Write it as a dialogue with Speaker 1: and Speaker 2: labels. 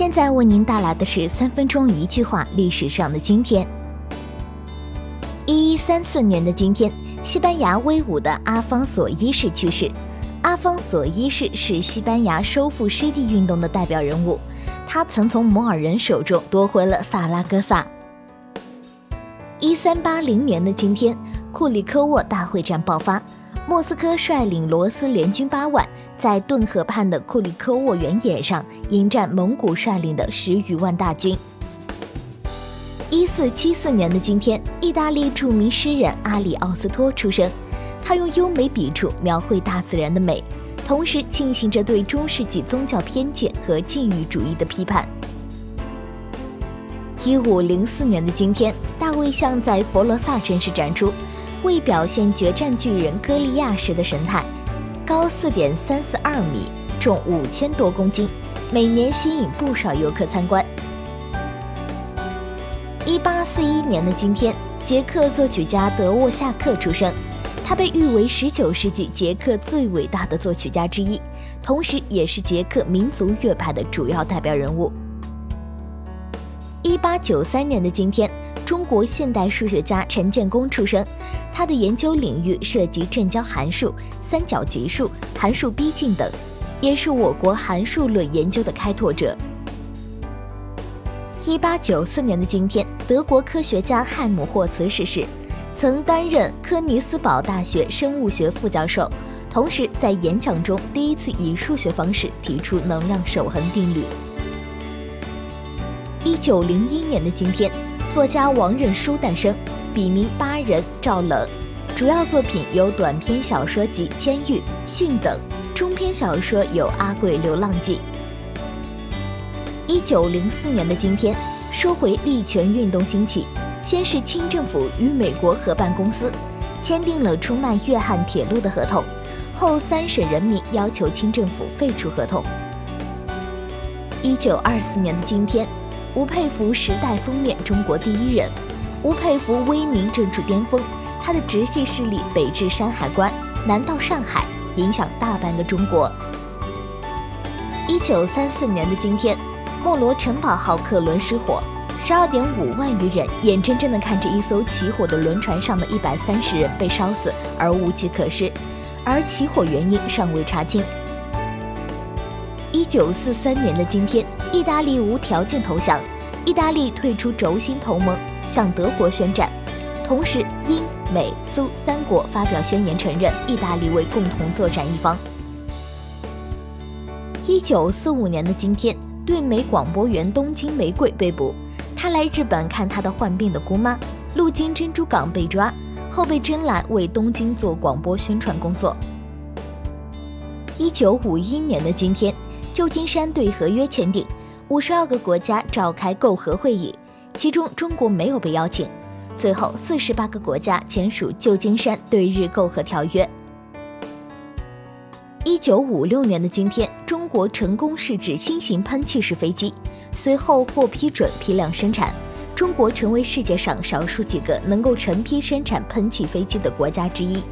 Speaker 1: 现在为您带来的是三分钟一句话：历史上的今天。一一三四年的今天，西班牙威武的阿方索一世去世。阿方索一世是西班牙收复失地运动的代表人物，他曾从摩尔人手中夺回了萨拉戈萨。一三八零年的今天，库里科沃大会战爆发，莫斯科率领罗斯联军八万，在顿河畔的库里科沃原野上迎战蒙古率领的十余万大军。一四七四年的今天，意大利著名诗人阿里奥斯托出生。他用优美笔触描绘大自然的美，同时进行着对中世纪宗教偏见和禁欲主义的批判。一五零四年的今天，大卫像在佛罗萨正式展出，为表现决战巨人歌利亚时的神态，高四点三四二米，重五千多公斤，每年吸引不少游客参观。一八四一年的今天，捷克作曲家德沃夏克出生。他被誉为19世纪捷克最伟大的作曲家之一，同时也是捷克民族乐派的主要代表人物。1893年的今天，中国现代数学家陈建功出生，他的研究领域涉及正交函数、三角级数、函数逼近等，也是我国函数论研究的开拓者。1894年的今天，德国科学家汉姆霍茨逝世。曾担任科尼斯堡大学生物学副教授，同时在演讲中第一次以数学方式提出能量守恒定律。一九零一年的今天，作家王任书诞生，笔名八人赵冷，主要作品有短篇小说集《监狱》《训》等，中篇小说有《阿贵流浪记》。一九零四年的今天，收回利权运动兴起。先是清政府与美国合办公司签订了出卖粤汉铁路的合同，后三省人民要求清政府废除合同。一九二四年的今天，吴佩孚《时代》封面中国第一人。吴佩孚威名正处巅峰，他的直系势力北至山海关，南到上海，影响大半个中国。一九三四年的今天，莫罗城堡号客轮失火。十二点五万余人眼睁睁地看着一艘起火的轮船上的一百三十人被烧死而无计可施，而起火原因尚未查清。一九四三年的今天，意大利无条件投降，意大利退出轴心同盟，向德国宣战。同时，英、美、苏三国发表宣言，承认意大利为共同作战一方。一九四五年的今天，对美广播员东京玫瑰被捕。他来日本看他的患病的姑妈，路经珍珠港被抓，后被征来为东京做广播宣传工作。一九五一年的今天，旧金山对合约签订，五十二个国家召开购核会议，其中中国没有被邀请。最后，四十八个国家签署旧金山对日购核条约。一九五六年的今天，中国成功试制新型喷气式飞机。随后获批准批量生产，中国成为世界上少数几个能够成批生产喷气飞机的国家之一。